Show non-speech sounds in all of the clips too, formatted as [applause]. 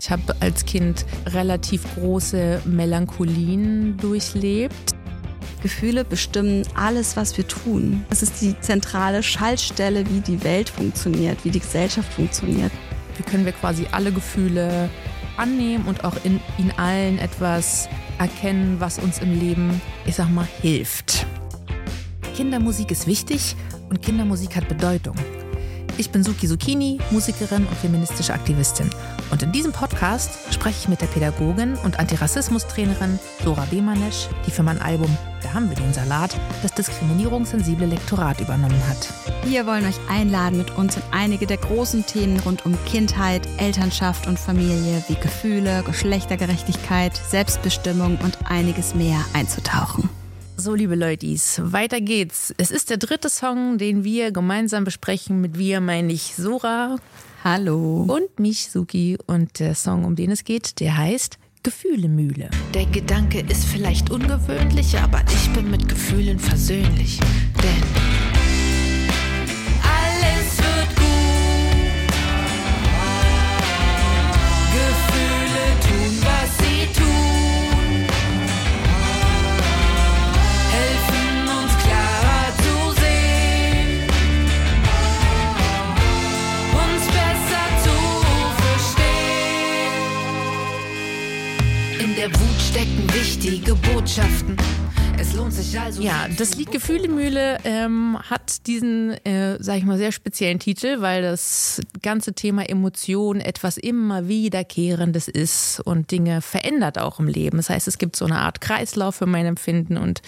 Ich habe als Kind relativ große Melancholien durchlebt. Gefühle bestimmen alles, was wir tun. Es ist die zentrale Schaltstelle, wie die Welt funktioniert, wie die Gesellschaft funktioniert. Wie können wir quasi alle Gefühle annehmen und auch in, in allen etwas erkennen, was uns im Leben, ich sag mal, hilft. Kindermusik ist wichtig und Kindermusik hat Bedeutung. Ich bin Suki Zucchini, Musikerin und feministische Aktivistin. Und in diesem Podcast spreche ich mit der Pädagogin und Antirassismus-Trainerin Dora Bemanesch, die für mein Album Da haben wir den Salat das diskriminierungssensible Lektorat übernommen hat. Wir wollen euch einladen, mit uns in einige der großen Themen rund um Kindheit, Elternschaft und Familie wie Gefühle, Geschlechtergerechtigkeit, Selbstbestimmung und einiges mehr einzutauchen. So, liebe Leutis, weiter geht's. Es ist der dritte Song, den wir gemeinsam besprechen. Mit wir meine ich Sora. Hallo. Und mich, Suki. Und der Song, um den es geht, der heißt Gefühlemühle. Der Gedanke ist vielleicht ungewöhnlich, aber ich bin mit Gefühlen versöhnlich. Denn also. Ja, das Lied Gefühlemühle ähm, hat diesen, äh, sag ich mal, sehr speziellen Titel, weil das ganze Thema Emotion etwas immer wiederkehrendes ist und Dinge verändert auch im Leben. Das heißt, es gibt so eine Art Kreislauf für mein Empfinden und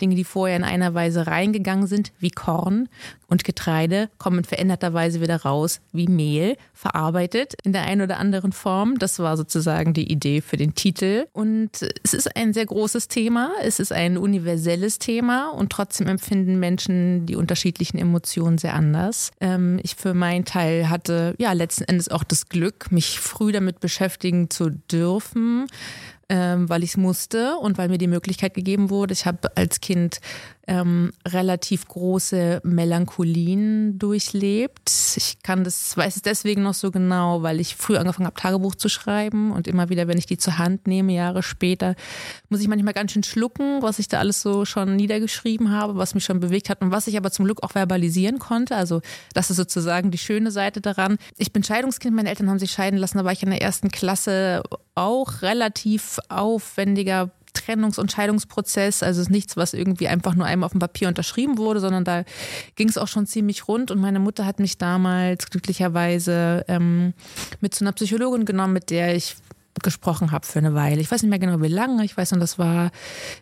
Dinge, die vorher in einer Weise reingegangen sind, wie Korn und Getreide, kommen in veränderter Weise wieder raus, wie Mehl, verarbeitet in der einen oder anderen Form. Das war sozusagen die Idee für den Titel. Und es ist ein sehr großes Thema. Es ist ein universelles Thema und trotzdem empfinden Menschen die unterschiedlichen Emotionen sehr anders. Ähm, ich für meinen Teil hatte ja letzten Endes auch das Glück, mich früh damit beschäftigen zu dürfen, ähm, weil ich es musste und weil mir die Möglichkeit gegeben wurde. Ich habe als Kind ähm, relativ große Melancholien durchlebt. Ich kann das, weiß es deswegen noch so genau, weil ich früh angefangen habe, Tagebuch zu schreiben und immer wieder, wenn ich die zur Hand nehme, Jahre später, muss ich manchmal ganz schön schlucken, was ich da alles so schon niedergeschrieben habe, was mich schon bewegt hat und was ich aber zum Glück auch verbalisieren konnte. Also das ist sozusagen die schöne Seite daran. Ich bin Scheidungskind, meine Eltern haben sich scheiden lassen, da war ich in der ersten Klasse auch relativ aufwendiger Trennungs- und Scheidungsprozess. Also es ist nichts, was irgendwie einfach nur einmal auf dem Papier unterschrieben wurde, sondern da ging es auch schon ziemlich rund. Und meine Mutter hat mich damals glücklicherweise ähm, mit zu einer Psychologin genommen, mit der ich gesprochen habe für eine Weile. Ich weiß nicht mehr genau, wie lange. Ich weiß nur, das war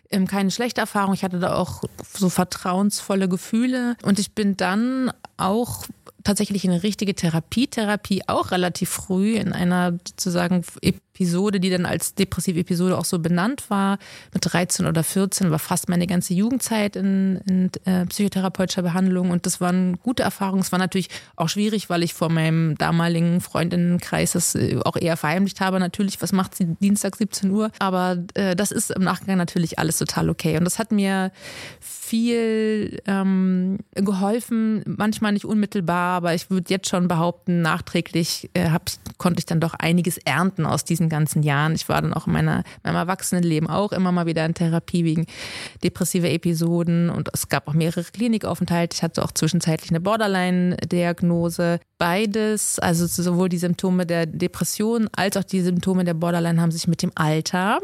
ähm, keine schlechte Erfahrung. Ich hatte da auch so vertrauensvolle Gefühle. Und ich bin dann auch tatsächlich eine richtige Therapie. Therapie auch relativ früh in einer sozusagen Episode, die dann als depressive Episode auch so benannt war. Mit 13 oder 14 war fast meine ganze Jugendzeit in, in äh, psychotherapeutischer Behandlung und das waren gute Erfahrungen. Es war natürlich auch schwierig, weil ich vor meinem damaligen Freundinnenkreis das äh, auch eher verheimlicht habe. Natürlich, was macht sie Dienstag 17 Uhr? Aber äh, das ist im Nachgang natürlich alles total okay und das hat mir viel ähm, geholfen, manchmal nicht unmittelbar, aber ich würde jetzt schon behaupten, nachträglich äh, hab, konnte ich dann doch einiges ernten aus diesen ganzen Jahren. Ich war dann auch in meiner, meinem Erwachsenenleben auch immer mal wieder in Therapie wegen depressiver Episoden und es gab auch mehrere Klinikaufenthalte. Ich hatte auch zwischenzeitlich eine Borderline-Diagnose. Beides, also sowohl die Symptome der Depression als auch die Symptome der Borderline haben sich mit dem Alter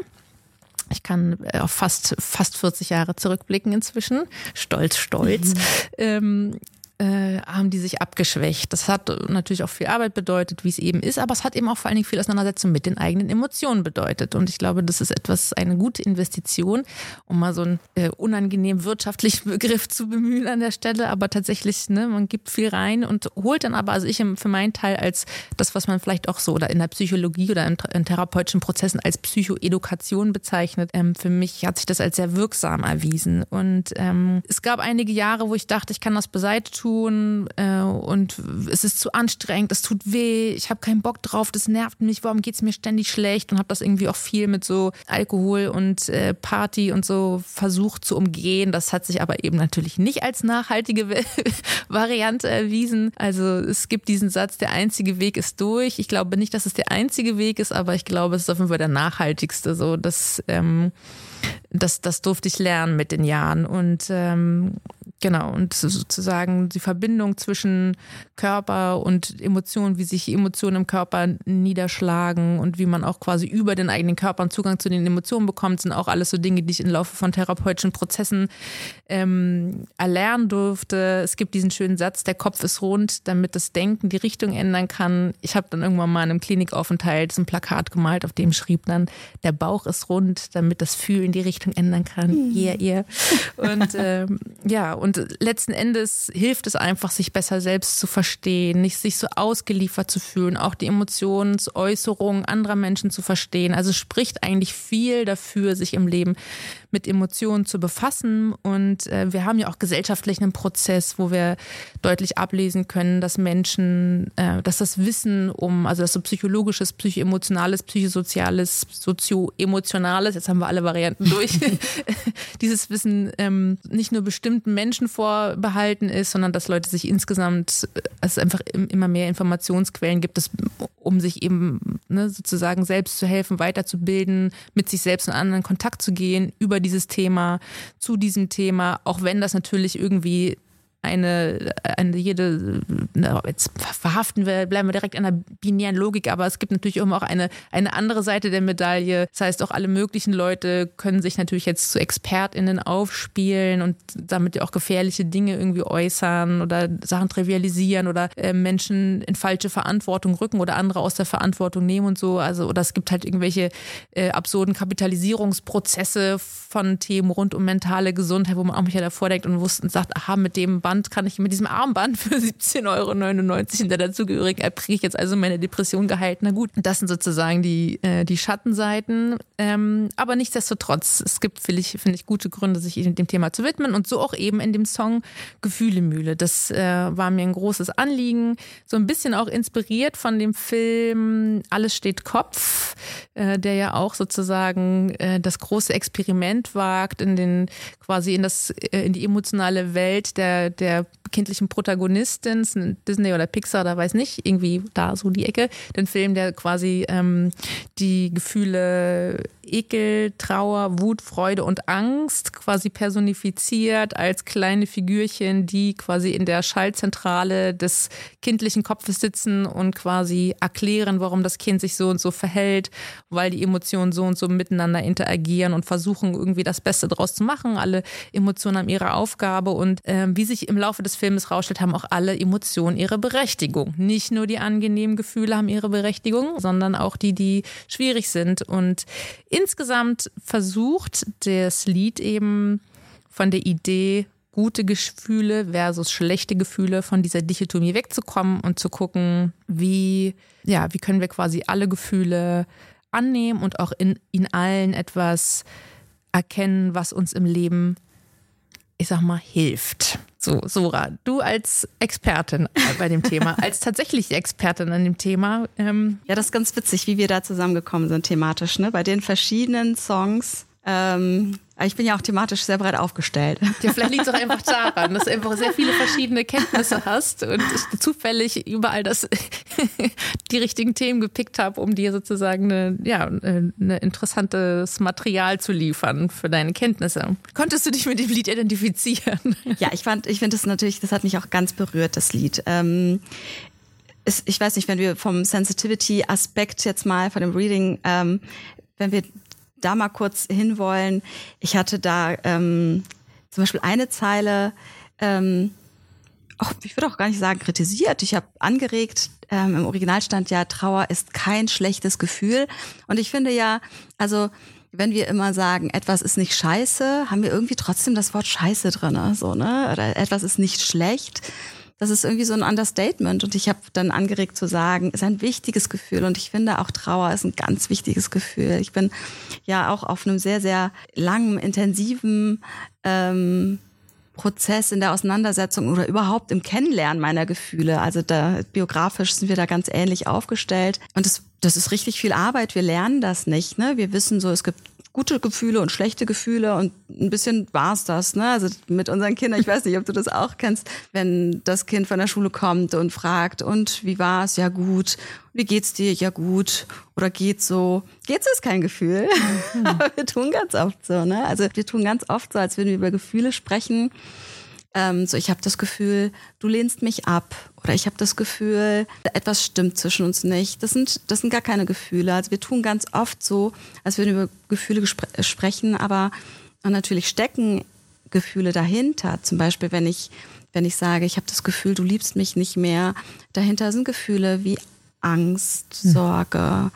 ich kann äh, auf fast, fast 40 Jahre zurückblicken inzwischen. Stolz, stolz. Mhm. Ähm, äh, haben die sich abgeschwächt. Das hat natürlich auch viel Arbeit bedeutet, wie es eben ist, aber es hat eben auch vor allen Dingen viel Auseinandersetzung mit den eigenen Emotionen bedeutet. Und ich glaube, das ist etwas, eine gute Investition, um mal so einen äh, unangenehm wirtschaftlichen [laughs] Begriff zu bemühen an der Stelle. Aber tatsächlich, ne, man gibt viel rein und holt dann aber, also ich für meinen Teil als das, was man vielleicht auch so oder in der Psychologie oder in, in therapeutischen Prozessen als Psychoedukation bezeichnet, ähm, für mich hat sich das als sehr wirksam erwiesen. Und ähm, es gab einige Jahre, wo ich dachte, ich kann das beiseite tun äh, und es ist zu anstrengend, es tut weh, ich habe keinen Bock drauf, das nervt mich, warum geht es mir ständig schlecht und habe das irgendwie auch viel mit so Alkohol und äh, Party und so versucht zu umgehen. Das hat sich aber eben natürlich nicht als nachhaltige [laughs] Variante erwiesen. Also es gibt diesen Satz, der einzige Weg ist durch. Ich glaube nicht, dass es der einzige Weg ist, aber ich glaube, es ist auf jeden Fall der nachhaltigste. So, dass ähm, das, das durfte ich lernen mit den Jahren. Und ähm, Genau, und sozusagen die Verbindung zwischen Körper und Emotionen, wie sich Emotionen im Körper niederschlagen und wie man auch quasi über den eigenen Körper einen Zugang zu den Emotionen bekommt, sind auch alles so Dinge, die ich im Laufe von therapeutischen Prozessen ähm, erlernen durfte. Es gibt diesen schönen Satz, der Kopf ist rund, damit das Denken die Richtung ändern kann. Ich habe dann irgendwann mal in einem Klinikaufenthalt ein Plakat gemalt, auf dem schrieb dann, der Bauch ist rund, damit das Fühlen die Richtung ändern kann. Hm. Yeah, yeah. Und ähm, ja, und und letzten Endes hilft es einfach, sich besser selbst zu verstehen, nicht sich so ausgeliefert zu fühlen, auch die Emotionsäußerungen anderer Menschen zu verstehen. Also spricht eigentlich viel dafür, sich im Leben mit Emotionen zu befassen. Und äh, wir haben ja auch gesellschaftlich einen Prozess, wo wir deutlich ablesen können, dass Menschen, äh, dass das Wissen um, also das so psychologisches, psychoemotionales, psychosoziales, sozioemotionales, jetzt haben wir alle Varianten durch, [laughs] dieses Wissen ähm, nicht nur bestimmten Menschen vorbehalten ist, sondern dass Leute sich insgesamt, äh, es einfach immer mehr Informationsquellen gibt, das, um sich eben ne, sozusagen selbst zu helfen, weiterzubilden, mit sich selbst in anderen Kontakt zu gehen, über dieses Thema, zu diesem Thema, auch wenn das natürlich irgendwie eine, eine jede, jetzt verhaften wir, bleiben wir direkt an der binären Logik, aber es gibt natürlich auch eine, eine andere Seite der Medaille. Das heißt, auch alle möglichen Leute können sich natürlich jetzt zu ExpertInnen aufspielen und damit ja auch gefährliche Dinge irgendwie äußern oder Sachen trivialisieren oder äh, Menschen in falsche Verantwortung rücken oder andere aus der Verantwortung nehmen und so. Also, oder es gibt halt irgendwelche äh, absurden Kapitalisierungsprozesse von Themen rund um mentale Gesundheit, wo man auch mich ja davor denkt und wusste und sagt, aha, mit dem Band Armband kann ich mit diesem Armband für 17,99 Euro in der dazugehörigen App kriege ich jetzt also meine Depression geheilt. Na gut, das sind sozusagen die, äh, die Schattenseiten. Ähm, aber nichtsdestotrotz, es gibt, finde ich, find ich, gute Gründe, sich dem Thema zu widmen und so auch eben in dem Song Gefühlemühle. Das äh, war mir ein großes Anliegen. So ein bisschen auch inspiriert von dem Film Alles steht Kopf, äh, der ja auch sozusagen äh, das große Experiment wagt, in den quasi in das, äh, in die emotionale Welt der, der der kindlichen Protagonistin, Disney oder Pixar, da weiß nicht, irgendwie da so die Ecke, den Film, der quasi ähm, die Gefühle Ekel, Trauer, Wut, Freude und Angst quasi personifiziert als kleine Figürchen, die quasi in der Schaltzentrale des kindlichen Kopfes sitzen und quasi erklären, warum das Kind sich so und so verhält, weil die Emotionen so und so miteinander interagieren und versuchen irgendwie das Beste draus zu machen. Alle Emotionen haben ihre Aufgabe und äh, wie sich im Laufe des Films rausstellt, haben auch alle Emotionen ihre Berechtigung. Nicht nur die angenehmen Gefühle haben ihre Berechtigung, sondern auch die, die schwierig sind. Und insgesamt versucht das Lied eben von der Idee, gute Gefühle versus schlechte Gefühle von dieser Dichotomie wegzukommen und zu gucken, wie, ja, wie können wir quasi alle Gefühle annehmen und auch in, in allen etwas erkennen, was uns im Leben, ich sag mal, hilft. So, Sora, du als Expertin bei dem Thema, [laughs] als tatsächliche Expertin an dem Thema. Ähm ja, das ist ganz witzig, wie wir da zusammengekommen sind thematisch. Ne? Bei den verschiedenen Songs ähm, ich bin ja auch thematisch sehr breit aufgestellt. Ja, vielleicht liegt es auch einfach [laughs] daran, dass du einfach sehr viele verschiedene Kenntnisse hast und ich zufällig überall das [laughs] die richtigen Themen gepickt habe, um dir sozusagen eine, ja, ein interessantes Material zu liefern für deine Kenntnisse. Konntest du dich mit dem Lied identifizieren? Ja, ich fand, ich finde das natürlich, das hat mich auch ganz berührt, das Lied. Ähm, ich weiß nicht, wenn wir vom Sensitivity-Aspekt jetzt mal von dem Reading, ähm, wenn wir da mal kurz hinwollen. Ich hatte da ähm, zum Beispiel eine Zeile, ähm, auch, ich würde auch gar nicht sagen kritisiert. Ich habe angeregt, ähm, im Original stand ja, Trauer ist kein schlechtes Gefühl. Und ich finde ja, also wenn wir immer sagen, etwas ist nicht scheiße, haben wir irgendwie trotzdem das Wort scheiße drin, so, ne? Oder etwas ist nicht schlecht das ist irgendwie so ein Understatement. Und ich habe dann angeregt zu sagen, ist ein wichtiges Gefühl. Und ich finde auch Trauer ist ein ganz wichtiges Gefühl. Ich bin ja auch auf einem sehr, sehr langen, intensiven ähm, Prozess in der Auseinandersetzung oder überhaupt im Kennenlernen meiner Gefühle. Also da biografisch sind wir da ganz ähnlich aufgestellt. Und das, das ist richtig viel Arbeit. Wir lernen das nicht. Ne? Wir wissen so, es gibt gute Gefühle und schlechte Gefühle und ein bisschen war's das, ne? Also mit unseren Kindern, ich weiß nicht, ob du das auch kennst, wenn das Kind von der Schule kommt und fragt, und wie war's? Ja gut. Wie geht's dir? Ja gut. Oder geht's so? Geht's ist kein Gefühl. Mhm. Aber [laughs] wir tun ganz oft so, ne? Also wir tun ganz oft so, als würden wir über Gefühle sprechen ähm, so, ich habe das Gefühl, du lehnst mich ab oder ich habe das Gefühl, etwas stimmt zwischen uns nicht. Das sind, das sind gar keine Gefühle. Also wir tun ganz oft so, als würden wir über Gefühle äh, sprechen, aber natürlich stecken Gefühle dahinter. Zum Beispiel, wenn ich, wenn ich sage, ich habe das Gefühl, du liebst mich nicht mehr, dahinter sind Gefühle wie Angst, hm. Sorge,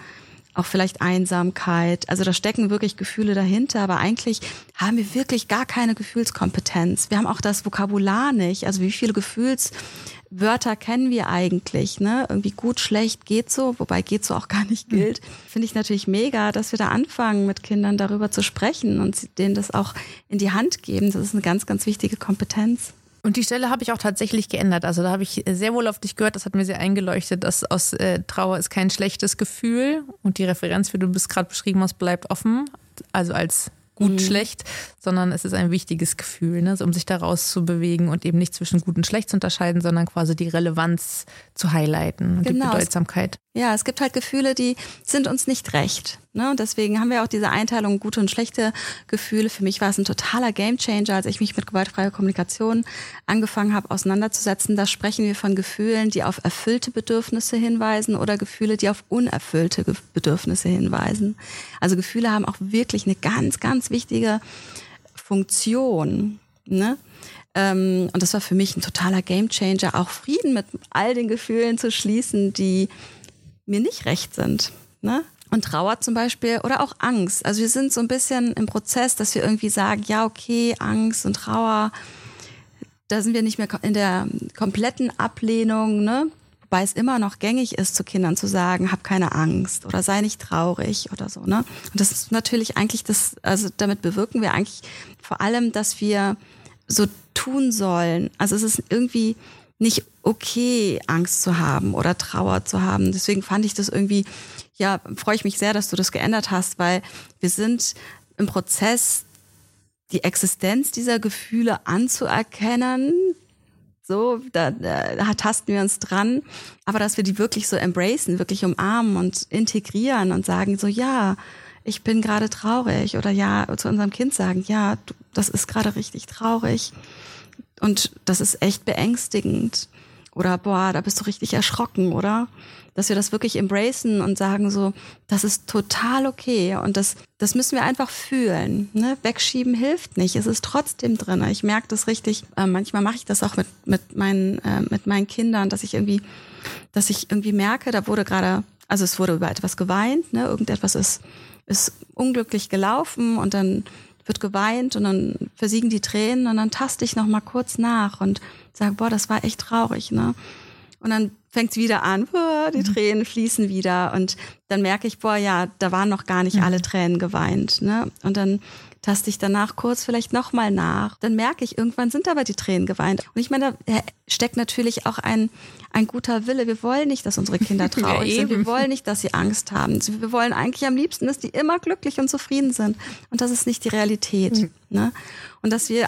auch vielleicht Einsamkeit. Also da stecken wirklich Gefühle dahinter, aber eigentlich haben wir wirklich gar keine Gefühlskompetenz. Wir haben auch das Vokabular nicht. Also wie viele Gefühlswörter kennen wir eigentlich? Ne? Irgendwie gut, schlecht, geht so, wobei geht so auch gar nicht hm. gilt. Finde ich natürlich mega, dass wir da anfangen, mit Kindern darüber zu sprechen und denen das auch in die Hand geben. Das ist eine ganz, ganz wichtige Kompetenz. Und die Stelle habe ich auch tatsächlich geändert. Also da habe ich sehr wohl auf dich gehört, das hat mir sehr eingeleuchtet, dass aus äh, Trauer ist kein schlechtes Gefühl und die Referenz, wie du es gerade beschrieben hast, bleibt offen. Also als gut, mhm. schlecht, sondern es ist ein wichtiges Gefühl, ne? um sich daraus zu bewegen und eben nicht zwischen gut und schlecht zu unterscheiden, sondern quasi die Relevanz zu highlighten und genau. die Bedeutsamkeit. Ja, es gibt halt Gefühle, die sind uns nicht recht. Ne? Und deswegen haben wir auch diese Einteilung gute und schlechte Gefühle. Für mich war es ein totaler Gamechanger, als ich mich mit gewaltfreier Kommunikation angefangen habe, auseinanderzusetzen. Da sprechen wir von Gefühlen, die auf erfüllte Bedürfnisse hinweisen oder Gefühle, die auf unerfüllte Bedürfnisse hinweisen. Also Gefühle haben auch wirklich eine ganz, ganz wichtige Funktion. Ne? Ähm, und das war für mich ein totaler Gamechanger, auch Frieden mit all den Gefühlen zu schließen, die mir nicht recht sind. Ne? Und Trauer zum Beispiel oder auch Angst. Also wir sind so ein bisschen im Prozess, dass wir irgendwie sagen, ja, okay, Angst und Trauer, da sind wir nicht mehr in der kompletten Ablehnung, ne? Wobei es immer noch gängig ist, zu Kindern zu sagen, hab keine Angst oder sei nicht traurig oder so, ne? Und das ist natürlich eigentlich das, also damit bewirken wir eigentlich vor allem, dass wir so tun sollen. Also es ist irgendwie nicht okay, Angst zu haben oder Trauer zu haben. Deswegen fand ich das irgendwie, ja, freue ich mich sehr, dass du das geändert hast, weil wir sind im Prozess, die Existenz dieser Gefühle anzuerkennen. So, da, da tasten wir uns dran. Aber dass wir die wirklich so embracen, wirklich umarmen und integrieren und sagen so, ja, ich bin gerade traurig oder ja, zu unserem Kind sagen, ja, das ist gerade richtig traurig. Und das ist echt beängstigend. Oder boah, da bist du richtig erschrocken, oder? Dass wir das wirklich embracen und sagen so, das ist total okay. Und das, das müssen wir einfach fühlen. Ne? Wegschieben hilft nicht. Es ist trotzdem drin. Ich merke das richtig. Äh, manchmal mache ich das auch mit, mit, meinen, äh, mit meinen Kindern, dass ich irgendwie, dass ich irgendwie merke, da wurde gerade, also es wurde über etwas geweint, ne? Irgendetwas ist, ist unglücklich gelaufen und dann wird geweint und dann versiegen die Tränen und dann taste ich noch mal kurz nach und sage, boah, das war echt traurig, ne? Und dann fängt es wieder an, boah, die mhm. Tränen fließen wieder und dann merke ich, boah, ja, da waren noch gar nicht mhm. alle Tränen geweint, ne? Und dann taste ich danach kurz vielleicht nochmal nach. Dann merke ich, irgendwann sind aber die Tränen geweint. Und ich meine, da steckt natürlich auch ein, ein guter Wille. Wir wollen nicht, dass unsere Kinder [laughs] traurig ja, sind. Wir wollen nicht, dass sie Angst haben. Wir wollen eigentlich am liebsten, dass die immer glücklich und zufrieden sind. Und das ist nicht die Realität. Mhm. Ne? Und dass wir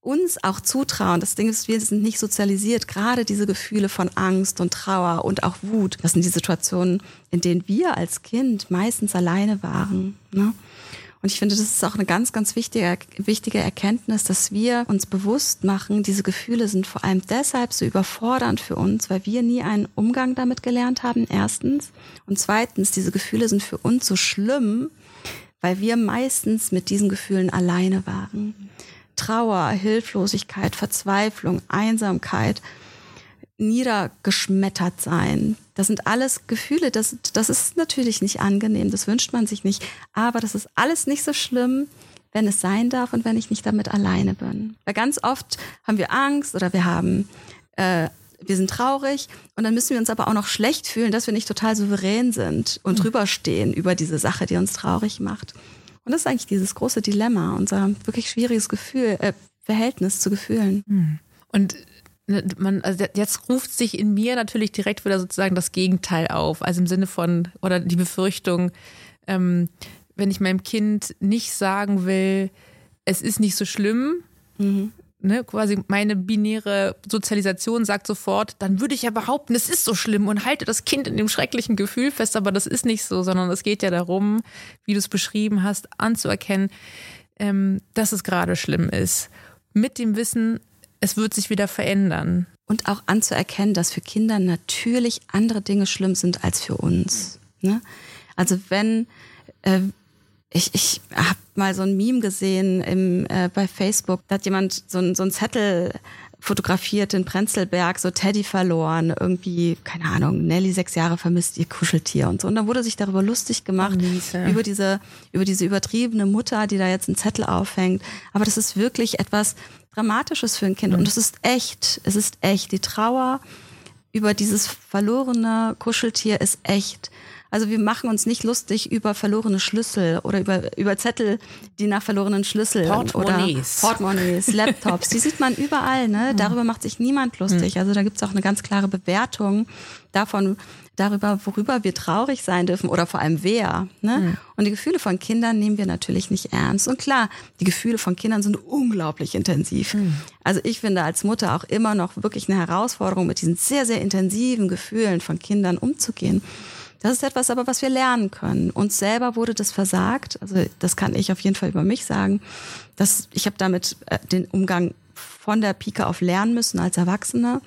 uns auch zutrauen. Das Ding ist, wir sind nicht sozialisiert. Gerade diese Gefühle von Angst und Trauer und auch Wut, das sind die Situationen, in denen wir als Kind meistens alleine waren. Ne? Und ich finde, das ist auch eine ganz, ganz wichtige, wichtige Erkenntnis, dass wir uns bewusst machen, diese Gefühle sind vor allem deshalb so überfordernd für uns, weil wir nie einen Umgang damit gelernt haben, erstens. Und zweitens, diese Gefühle sind für uns so schlimm, weil wir meistens mit diesen Gefühlen alleine waren. Trauer, Hilflosigkeit, Verzweiflung, Einsamkeit, niedergeschmettert sein. Das sind alles Gefühle, das, das ist natürlich nicht angenehm, das wünscht man sich nicht. Aber das ist alles nicht so schlimm, wenn es sein darf und wenn ich nicht damit alleine bin. Weil ganz oft haben wir Angst oder wir haben, äh, wir sind traurig und dann müssen wir uns aber auch noch schlecht fühlen, dass wir nicht total souverän sind und mhm. drüber stehen über diese Sache, die uns traurig macht. Und das ist eigentlich dieses große Dilemma, unser wirklich schwieriges Gefühl, äh, Verhältnis zu Gefühlen. Hm. Und man, also jetzt ruft sich in mir natürlich direkt wieder sozusagen das Gegenteil auf. Also im Sinne von, oder die Befürchtung, ähm, wenn ich meinem Kind nicht sagen will, es ist nicht so schlimm, mhm. ne, quasi meine binäre Sozialisation sagt sofort, dann würde ich ja behaupten, es ist so schlimm und halte das Kind in dem schrecklichen Gefühl fest, aber das ist nicht so, sondern es geht ja darum, wie du es beschrieben hast, anzuerkennen, ähm, dass es gerade schlimm ist. Mit dem Wissen, es wird sich wieder verändern. Und auch anzuerkennen, dass für Kinder natürlich andere Dinge schlimm sind als für uns. Ne? Also wenn äh, ich, ich habe mal so ein Meme gesehen im, äh, bei Facebook, da hat jemand so ein, so ein Zettel fotografiert in Prenzlberg, so Teddy verloren, irgendwie, keine Ahnung, Nelly sechs Jahre vermisst ihr Kuscheltier und so. Und dann wurde sich darüber lustig gemacht, oh, über diese, über diese übertriebene Mutter, die da jetzt einen Zettel aufhängt. Aber das ist wirklich etwas Dramatisches für ein Kind. Mhm. Und es ist echt, es ist echt. Die Trauer über dieses verlorene Kuscheltier ist echt. Also wir machen uns nicht lustig über verlorene Schlüssel oder über, über Zettel, die nach verlorenen Schlüsseln Portemonnaies. oder Portemonnaies, Laptops, die sieht man überall. Ne? Darüber macht sich niemand lustig. Also da gibt's auch eine ganz klare Bewertung davon, darüber, worüber wir traurig sein dürfen oder vor allem wer. Ne? Mhm. Und die Gefühle von Kindern nehmen wir natürlich nicht ernst. Und klar, die Gefühle von Kindern sind unglaublich intensiv. Mhm. Also ich finde als Mutter auch immer noch wirklich eine Herausforderung, mit diesen sehr, sehr intensiven Gefühlen von Kindern umzugehen. Das ist etwas aber, was wir lernen können. Uns selber wurde das versagt. Also das kann ich auf jeden Fall über mich sagen. Dass ich habe damit äh, den Umgang von der Pike auf lernen müssen als Erwachsene.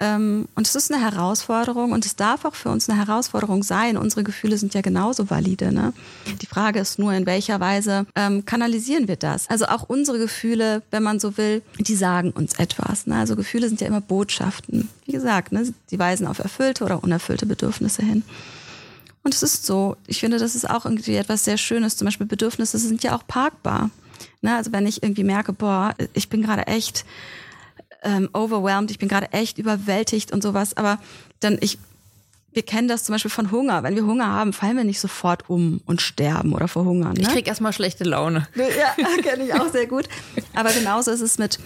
Ähm, und es ist eine Herausforderung und es darf auch für uns eine Herausforderung sein. Unsere Gefühle sind ja genauso valide. Ne? Die Frage ist nur, in welcher Weise ähm, kanalisieren wir das? Also auch unsere Gefühle, wenn man so will, die sagen uns etwas. Ne? Also Gefühle sind ja immer Botschaften. Wie gesagt, ne? die weisen auf erfüllte oder unerfüllte Bedürfnisse hin. Und es ist so, ich finde, das ist auch irgendwie etwas sehr Schönes. Zum Beispiel Bedürfnisse sind ja auch parkbar. Ne? Also wenn ich irgendwie merke, boah, ich bin gerade echt ähm, overwhelmed, ich bin gerade echt überwältigt und sowas, aber dann ich wir kennen das zum Beispiel von Hunger. Wenn wir Hunger haben, fallen wir nicht sofort um und sterben oder verhungern. Ne? Ich krieg erstmal schlechte Laune. Ja, [laughs] kenne ich auch sehr gut. Aber genauso ist es mit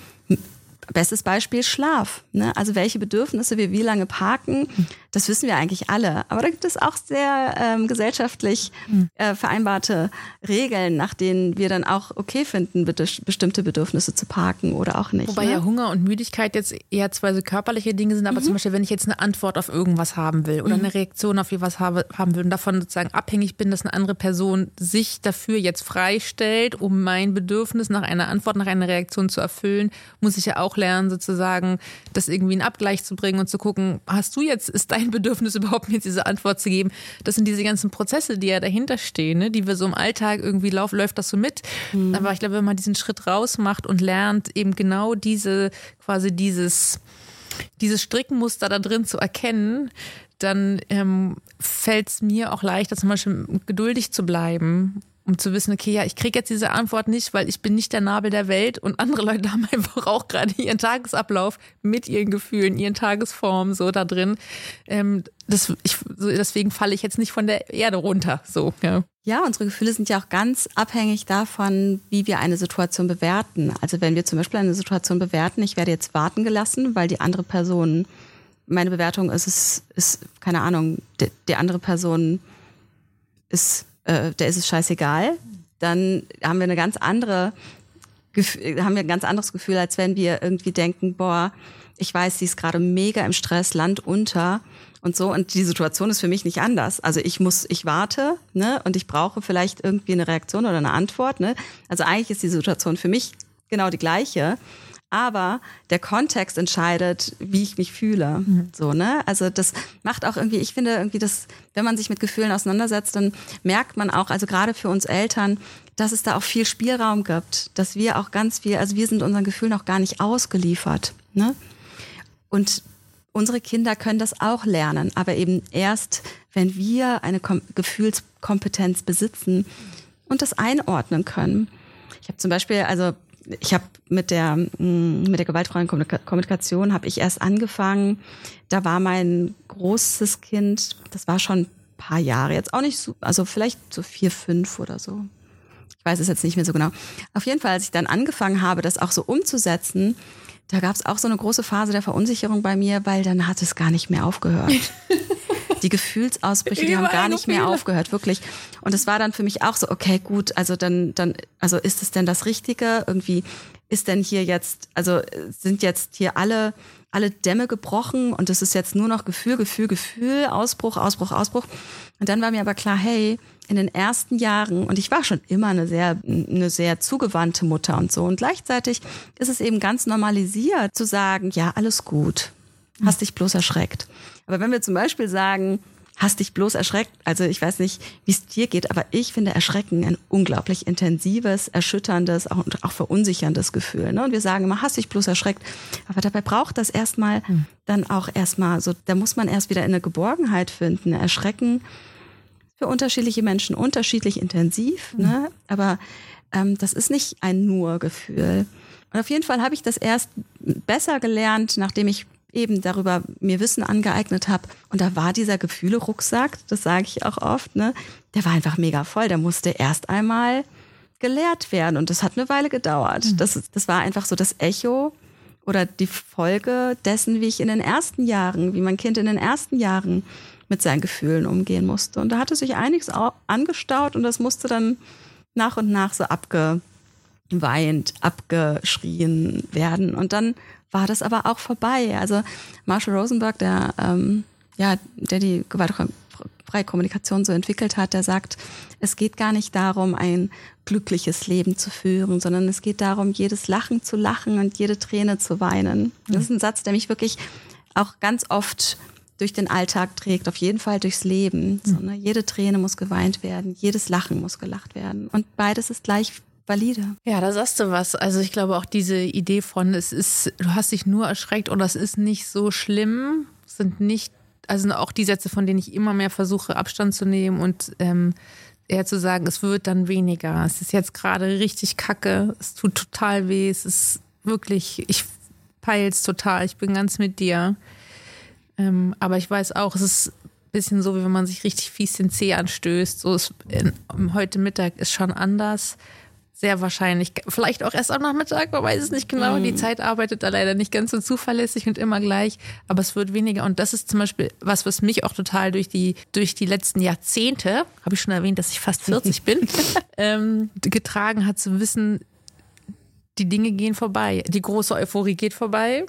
Bestes Beispiel Schlaf. Ne? Also welche Bedürfnisse wir wie lange parken, das wissen wir eigentlich alle. Aber da gibt es auch sehr ähm, gesellschaftlich äh, vereinbarte Regeln, nach denen wir dann auch okay finden, bestimmte Bedürfnisse zu parken oder auch nicht. Wobei ne? ja Hunger und Müdigkeit jetzt eher zwei so körperliche Dinge sind, aber mhm. zum Beispiel, wenn ich jetzt eine Antwort auf irgendwas haben will oder mhm. eine Reaktion auf etwas habe, haben will und davon sozusagen abhängig bin, dass eine andere Person sich dafür jetzt freistellt, um mein Bedürfnis nach einer Antwort, nach einer Reaktion zu erfüllen, muss ich ja auch lernen, sozusagen das irgendwie in Abgleich zu bringen und zu gucken, hast du jetzt, ist dein Bedürfnis [laughs] überhaupt mir diese Antwort zu geben? Das sind diese ganzen Prozesse, die ja dahinter stehen, ne? die wir so im Alltag irgendwie laufen, läuft das so mit. Mhm. Aber ich glaube, wenn man diesen Schritt rausmacht und lernt, eben genau diese, quasi dieses, dieses Strickenmuster da drin zu erkennen, dann ähm, fällt es mir auch leichter, zum Beispiel geduldig zu bleiben um zu wissen, okay, ja, ich kriege jetzt diese Antwort nicht, weil ich bin nicht der Nabel der Welt und andere [laughs] Leute haben einfach auch gerade ihren Tagesablauf mit ihren Gefühlen, ihren Tagesformen so da drin. Ähm, das, ich, deswegen falle ich jetzt nicht von der Erde runter. So, ja. Ja, unsere Gefühle sind ja auch ganz abhängig davon, wie wir eine Situation bewerten. Also wenn wir zum Beispiel eine Situation bewerten, ich werde jetzt warten gelassen, weil die andere Person, meine Bewertung ist, ist, ist keine Ahnung, die, die andere Person ist äh, der ist es scheißegal, dann haben wir eine ganz andere, haben wir ein ganz anderes Gefühl, als wenn wir irgendwie denken, boah, ich weiß, sie ist gerade mega im Stress, Land unter und so. Und die Situation ist für mich nicht anders. Also ich muss, ich warte, ne, und ich brauche vielleicht irgendwie eine Reaktion oder eine Antwort, ne. Also eigentlich ist die Situation für mich genau die gleiche aber der Kontext entscheidet, wie ich mich fühle. Mhm. So, ne? Also das macht auch irgendwie, ich finde irgendwie, dass, wenn man sich mit Gefühlen auseinandersetzt, dann merkt man auch, also gerade für uns Eltern, dass es da auch viel Spielraum gibt, dass wir auch ganz viel, also wir sind unseren Gefühlen auch gar nicht ausgeliefert. Ne? Und unsere Kinder können das auch lernen, aber eben erst, wenn wir eine Kom Gefühlskompetenz besitzen und das einordnen können. Ich habe zum Beispiel, also ich habe mit der mm, mit der gewaltfreien Kommunikation habe ich erst angefangen. Da war mein großes Kind, das war schon ein paar Jahre jetzt auch nicht so, also vielleicht so vier fünf oder so. Ich weiß es jetzt nicht mehr so genau. Auf jeden Fall, als ich dann angefangen habe, das auch so umzusetzen, da gab es auch so eine große Phase der Verunsicherung bei mir, weil dann hat es gar nicht mehr aufgehört. [laughs] die Gefühlsausbrüche, die haben gar nicht mehr aufgehört, wirklich. Und es war dann für mich auch so, okay, gut, also dann, dann, also ist es denn das Richtige? Irgendwie ist denn hier jetzt, also sind jetzt hier alle, alle Dämme gebrochen und es ist jetzt nur noch Gefühl, Gefühl, Gefühl, Ausbruch, Ausbruch, Ausbruch. Und dann war mir aber klar, hey, in den ersten Jahren, und ich war schon immer eine sehr, eine sehr zugewandte Mutter und so, und gleichzeitig ist es eben ganz normalisiert zu sagen, ja, alles gut, hast dich bloß erschreckt. Aber wenn wir zum Beispiel sagen, hast dich bloß erschreckt, also ich weiß nicht, wie es dir geht, aber ich finde Erschrecken ein unglaublich intensives, erschütterndes, auch, auch verunsicherndes Gefühl. Ne? Und wir sagen immer, hast dich bloß erschreckt. Aber dabei braucht das erstmal hm. dann auch erstmal so, da muss man erst wieder in eine Geborgenheit finden. Erschrecken für unterschiedliche Menschen unterschiedlich intensiv, hm. ne? aber ähm, das ist nicht ein nur Gefühl. Und auf jeden Fall habe ich das erst besser gelernt, nachdem ich eben darüber mir Wissen angeeignet habe. Und da war dieser Gefühle-Rucksack, das sage ich auch oft, ne, der war einfach mega voll. Der musste erst einmal gelehrt werden und das hat eine Weile gedauert. Mhm. Das, das war einfach so das Echo oder die Folge dessen, wie ich in den ersten Jahren, wie mein Kind in den ersten Jahren mit seinen Gefühlen umgehen musste. Und da hatte sich einiges angestaut und das musste dann nach und nach so abgeweint, abgeschrien werden. Und dann war das aber auch vorbei. Also Marshall Rosenberg, der, ähm, ja, der die gewaltfreie Kommunikation so entwickelt hat, der sagt, es geht gar nicht darum, ein glückliches Leben zu führen, sondern es geht darum, jedes Lachen zu lachen und jede Träne zu weinen. Das ist ein Satz, der mich wirklich auch ganz oft durch den Alltag trägt, auf jeden Fall durchs Leben. So, ne? Jede Träne muss geweint werden, jedes Lachen muss gelacht werden. Und beides ist gleich valide. Ja, da sagst du was. Also ich glaube auch diese Idee von, es ist, du hast dich nur erschreckt und das ist nicht so schlimm, sind nicht, also auch die Sätze, von denen ich immer mehr versuche, Abstand zu nehmen und ähm, eher zu sagen, es wird dann weniger. Es ist jetzt gerade richtig kacke, es tut total weh, es ist wirklich, ich peil's total, ich bin ganz mit dir. Ähm, aber ich weiß auch, es ist ein bisschen so, wie wenn man sich richtig fies den Zeh anstößt. So ist, in, heute Mittag ist schon anders sehr wahrscheinlich. Vielleicht auch erst am Nachmittag, man weiß es nicht genau. Mhm. Die Zeit arbeitet da leider nicht ganz so zuverlässig und immer gleich, aber es wird weniger. Und das ist zum Beispiel was, was mich auch total durch die, durch die letzten Jahrzehnte, habe ich schon erwähnt, dass ich fast [laughs] 40 bin, ähm, getragen hat zu wissen, die Dinge gehen vorbei. Die große Euphorie geht vorbei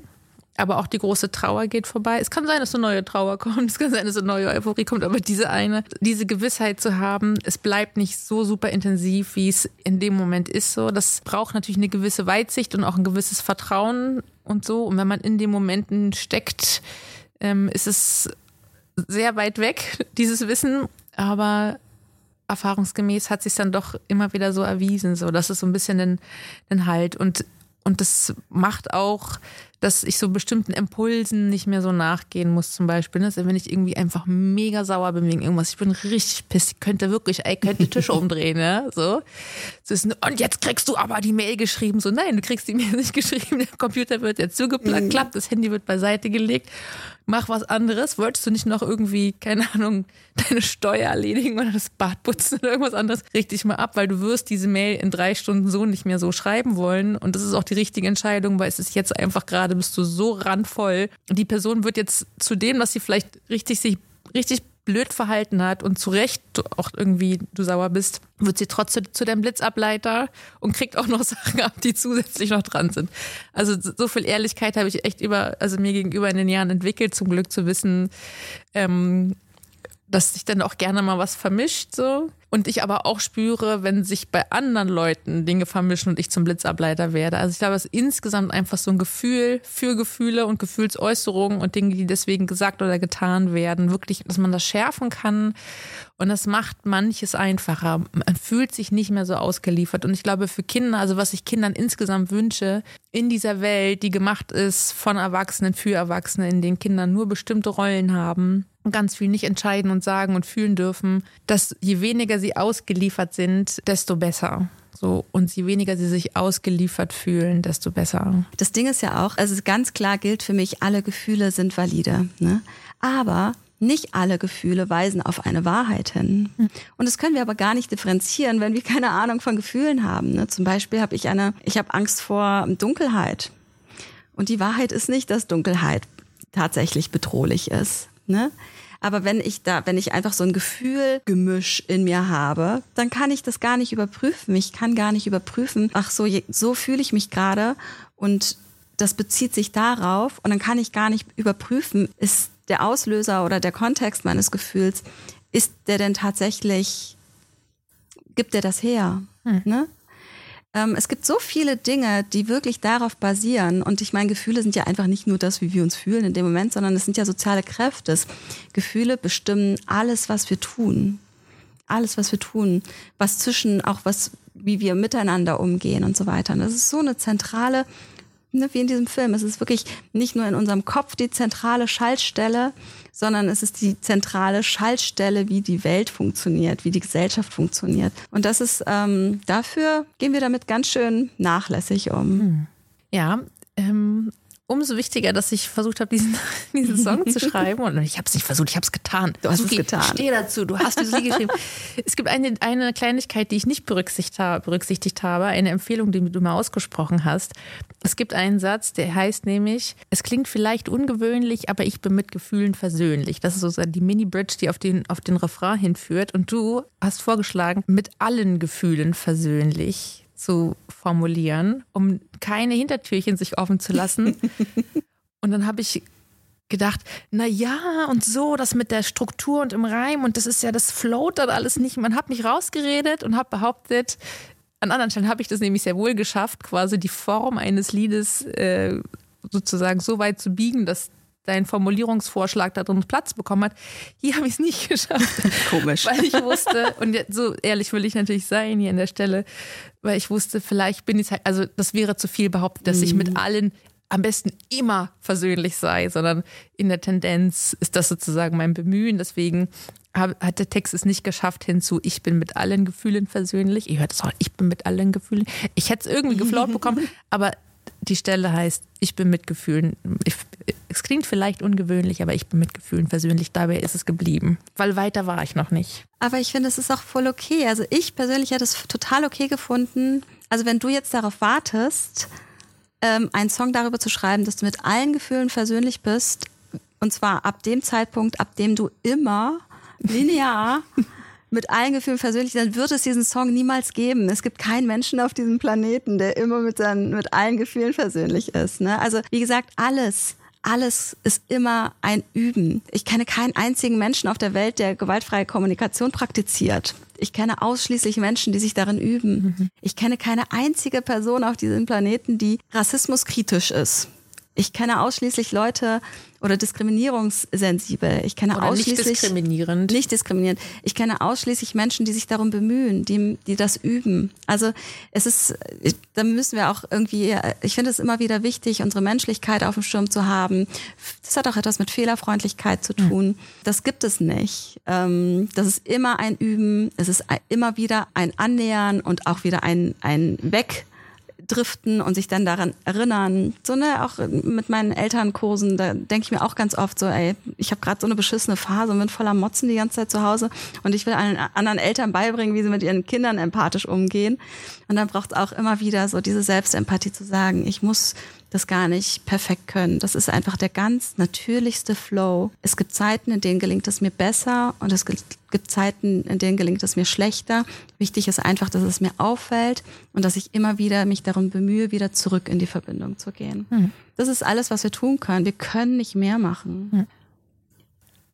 aber auch die große Trauer geht vorbei. Es kann sein, dass eine neue Trauer kommt, es kann sein, dass eine neue Euphorie kommt, aber diese eine, diese Gewissheit zu haben, es bleibt nicht so super intensiv, wie es in dem Moment ist. So, das braucht natürlich eine gewisse Weitsicht und auch ein gewisses Vertrauen und so. Und wenn man in den Momenten steckt, ähm, ist es sehr weit weg, dieses Wissen, aber erfahrungsgemäß hat sich dann doch immer wieder so erwiesen. So, das ist so ein bisschen ein, ein Halt und und das macht auch dass ich so bestimmten Impulsen nicht mehr so nachgehen muss, zum Beispiel. Ne? Wenn ich irgendwie einfach mega sauer bin wegen irgendwas, ich bin richtig piss, ich könnte wirklich, ey, könnte Tische [laughs] umdrehen, ne? So. so ist, und jetzt kriegst du aber die Mail geschrieben. So, nein, du kriegst die Mail [laughs] nicht geschrieben, der Computer wird jetzt zugeklappt, das Handy wird beiseite gelegt mach was anderes. Wolltest du nicht noch irgendwie, keine Ahnung, [laughs] deine Steuer erledigen oder das Bad putzen oder irgendwas anderes? Richtig mal ab, weil du wirst diese Mail in drei Stunden so nicht mehr so schreiben wollen. Und das ist auch die richtige Entscheidung, weil es ist jetzt einfach gerade, bist du so randvoll. Die Person wird jetzt zu dem, was sie vielleicht richtig sich richtig blöd verhalten hat und zu Recht auch irgendwie du sauer bist, wird sie trotzdem zu deinem Blitzableiter und kriegt auch noch [laughs] Sachen ab, die zusätzlich noch dran sind. Also so viel Ehrlichkeit habe ich echt über, also mir gegenüber in den Jahren entwickelt, zum Glück zu wissen, ähm, dass sich dann auch gerne mal was vermischt so. Und ich aber auch spüre, wenn sich bei anderen Leuten Dinge vermischen und ich zum Blitzableiter werde. Also ich glaube, es ist insgesamt einfach so ein Gefühl für Gefühle und Gefühlsäußerungen und Dinge, die deswegen gesagt oder getan werden. Wirklich, dass man das schärfen kann. Und das macht manches einfacher. Man fühlt sich nicht mehr so ausgeliefert. Und ich glaube, für Kinder, also was ich Kindern insgesamt wünsche, in dieser Welt, die gemacht ist von Erwachsenen für Erwachsene, in denen Kinder nur bestimmte Rollen haben, ganz viel nicht entscheiden und sagen und fühlen dürfen, dass je weniger sie ausgeliefert sind, desto besser. So, und je weniger sie sich ausgeliefert fühlen, desto besser. Das Ding ist ja auch, also ganz klar gilt für mich, alle Gefühle sind valide. Ne? Aber Nicht alle Gefühle weisen auf eine Wahrheit hin. Hm. Und das können wir aber gar nicht differenzieren, wenn wir keine Ahnung von Gefühlen haben. Ne? Zum Beispiel habe ich eine, ich habe Angst vor Dunkelheit. Und die Wahrheit ist nicht, dass Dunkelheit tatsächlich bedrohlich ist. Ne? Aber wenn ich da, wenn ich einfach so ein Gefühlgemisch in mir habe, dann kann ich das gar nicht überprüfen. Ich kann gar nicht überprüfen, ach so, so fühle ich mich gerade und das bezieht sich darauf und dann kann ich gar nicht überprüfen, ist der Auslöser oder der Kontext meines Gefühls, ist der denn tatsächlich, gibt der das her? Hm. Ne? Ähm, es gibt so viele Dinge, die wirklich darauf basieren. Und ich meine, Gefühle sind ja einfach nicht nur das, wie wir uns fühlen in dem Moment, sondern es sind ja soziale Kräfte. Gefühle bestimmen alles, was wir tun. Alles, was wir tun. Was zwischen, auch was, wie wir miteinander umgehen und so weiter. Und das ist so eine zentrale ne, wie in diesem Film. Es ist wirklich nicht nur in unserem Kopf die zentrale Schaltstelle, sondern es ist die zentrale Schaltstelle, wie die Welt funktioniert, wie die Gesellschaft funktioniert. Und das ist ähm, dafür gehen wir damit ganz schön nachlässig um. Hm. Ja, ähm, umso wichtiger, dass ich versucht habe, diesen, [laughs] diesen Song zu schreiben. Und ich habe es nicht versucht, ich habe es getan. Du hast Suki, es getan. Steh dazu, du hast Lied geschrieben. [laughs] Es gibt eine, eine Kleinigkeit, die ich nicht berücksichtigt habe, berücksichtigt habe, eine Empfehlung, die du mal ausgesprochen hast. Es gibt einen Satz, der heißt nämlich, es klingt vielleicht ungewöhnlich, aber ich bin mit Gefühlen versöhnlich. Das ist sozusagen die Mini-Bridge, die auf den, auf den Refrain hinführt. Und du hast vorgeschlagen, mit allen Gefühlen versöhnlich zu formulieren, um keine Hintertürchen sich offen zu lassen. [laughs] und dann habe ich gedacht, na ja, und so, das mit der Struktur und im Reim und das ist ja, das float dann alles nicht. Man hat mich rausgeredet und habe behauptet, an anderen Stellen habe ich das nämlich sehr wohl geschafft, quasi die Form eines Liedes äh, sozusagen so weit zu biegen, dass dein Formulierungsvorschlag da drin Platz bekommen hat. Hier habe ich es nicht [laughs] geschafft. Komisch. Weil ich wusste, und so ehrlich will ich natürlich sein hier an der Stelle, weil ich wusste, vielleicht bin ich halt, also das wäre zu viel behauptet, dass ich mit mhm. allen am besten immer versöhnlich sei, sondern in der Tendenz ist das sozusagen mein Bemühen. Deswegen hat der Text es nicht geschafft hinzu, ich bin mit allen Gefühlen versöhnlich. Ihr hört es auch, ich bin mit allen Gefühlen. Ich hätte es irgendwie geflaut [laughs] bekommen, aber die Stelle heißt, ich bin mit Gefühlen. Ich, es klingt vielleicht ungewöhnlich, aber ich bin mit Gefühlen versöhnlich. Dabei ist es geblieben, weil weiter war ich noch nicht. Aber ich finde, es ist auch voll okay. Also ich persönlich hätte es total okay gefunden. Also wenn du jetzt darauf wartest, ähm, einen Song darüber zu schreiben, dass du mit allen Gefühlen versöhnlich bist, und zwar ab dem Zeitpunkt, ab dem du immer linear [laughs] mit allen Gefühlen versöhnlich, dann wird es diesen Song niemals geben. Es gibt keinen Menschen auf diesem Planeten, der immer mit, seinen, mit allen Gefühlen versöhnlich ist. Ne? Also wie gesagt, alles, alles ist immer ein Üben. Ich kenne keinen einzigen Menschen auf der Welt, der gewaltfreie Kommunikation praktiziert. Ich kenne ausschließlich Menschen, die sich darin üben. Mhm. Ich kenne keine einzige Person auf diesem Planeten, die rassismuskritisch ist. Ich kenne ausschließlich Leute, oder diskriminierungssensibel. Ich kenne oder ausschließlich nicht diskriminierend. Nicht diskriminierend. Ich kenne ausschließlich Menschen, die sich darum bemühen, die, die das üben. Also es ist, da müssen wir auch irgendwie, ich finde es immer wieder wichtig, unsere Menschlichkeit auf dem Schirm zu haben. Das hat auch etwas mit Fehlerfreundlichkeit zu tun. Mhm. Das gibt es nicht. Ähm, das ist immer ein Üben. Es ist immer wieder ein Annähern und auch wieder ein, ein Weg driften und sich dann daran erinnern. So ne, auch mit meinen Elternkursen, da denke ich mir auch ganz oft so, ey, ich habe gerade so eine beschissene Phase und bin voller Motzen die ganze Zeit zu Hause und ich will allen anderen Eltern beibringen, wie sie mit ihren Kindern empathisch umgehen. Und dann braucht es auch immer wieder so diese Selbstempathie zu sagen, ich muss das gar nicht perfekt können. Das ist einfach der ganz natürlichste Flow. Es gibt Zeiten, in denen gelingt es mir besser und es gibt Zeiten, in denen gelingt es mir schlechter. Wichtig ist einfach, dass es mir auffällt und dass ich immer wieder mich darum bemühe, wieder zurück in die Verbindung zu gehen. Hm. Das ist alles, was wir tun können. Wir können nicht mehr machen. Hm.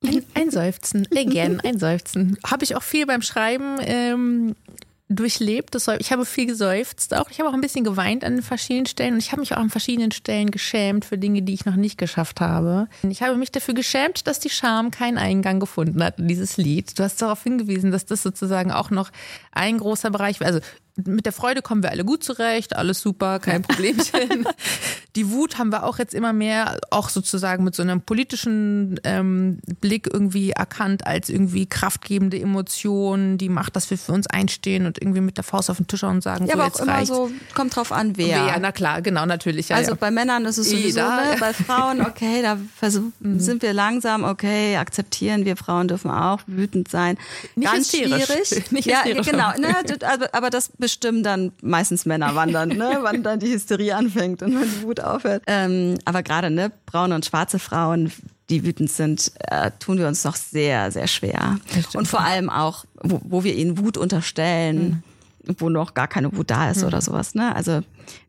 Ein, ein Seufzen, again, ein Seufzen. Habe ich auch viel beim Schreiben ähm, durchlebt. Ich habe viel geseufzt auch. Ich habe auch ein bisschen geweint an verschiedenen Stellen und ich habe mich auch an verschiedenen Stellen geschämt für Dinge, die ich noch nicht geschafft habe. Ich habe mich dafür geschämt, dass die Scham keinen Eingang gefunden hat in dieses Lied. Du hast darauf hingewiesen, dass das sozusagen auch noch ein großer Bereich, also mit der Freude kommen wir alle gut zurecht, alles super, kein [laughs] Problemchen. Die Wut haben wir auch jetzt immer mehr, auch sozusagen mit so einem politischen ähm, Blick irgendwie erkannt als irgendwie kraftgebende Emotion, die macht, dass wir für uns einstehen und irgendwie mit der Faust auf den Tisch und sagen, ja, so aber jetzt auch immer reicht's. so, kommt drauf an, wer. Ja, na klar, genau, natürlich. Ja, also ja. bei Männern ist es sowieso, ne? bei Frauen, okay, da [laughs] Mhm. sind wir langsam, okay, akzeptieren wir Frauen dürfen auch wütend sein. Nicht Ganz hysterisch. schwierig. [laughs] Nicht ja, hysterisch. genau. Ne, aber, das bestimmen dann meistens Männer, wann dann, ne, wann dann die Hysterie anfängt und wann die Wut aufhört. Ähm, aber gerade ne, braune und schwarze Frauen, die wütend sind, äh, tun wir uns doch sehr, sehr schwer. Und vor allem auch, wo, wo wir ihnen Wut unterstellen, wo noch gar keine Wut da ist oder sowas. Ne? Also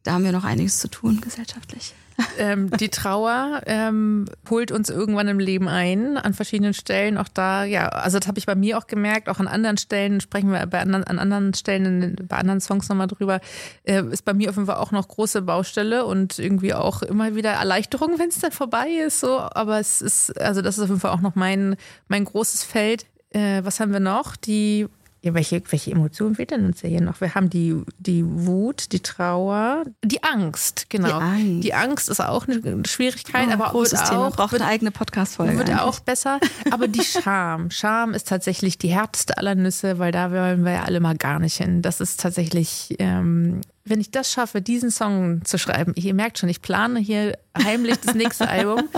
da haben wir noch einiges zu tun gesellschaftlich. Ähm, die Trauer ähm, holt uns irgendwann im Leben ein, an verschiedenen Stellen. Auch da, ja, also das habe ich bei mir auch gemerkt, auch an anderen Stellen, sprechen wir bei anderen, an anderen Stellen, bei anderen Songs nochmal drüber, äh, ist bei mir auf jeden Fall auch noch große Baustelle und irgendwie auch immer wieder Erleichterung, wenn es dann vorbei ist. So, aber es ist, also das ist auf jeden Fall auch noch mein, mein großes Feld. Äh, was haben wir noch? Die ja, welche, welche Emotionen fehlt denn uns ja hier noch? Wir haben die, die Wut, die Trauer, die Angst, genau. Die Angst. Die Angst ist auch eine Schwierigkeit, aber großes wird Thema, auch, braucht wird, eine eigene Podcast-Folge. wird eigentlich. auch besser. Aber die Scham, [laughs] Scham ist tatsächlich die härteste aller Nüsse, weil da wollen wir ja alle mal gar nicht hin. Das ist tatsächlich, ähm, wenn ich das schaffe, diesen Song zu schreiben, ihr merkt schon, ich plane hier heimlich das nächste [laughs] Album.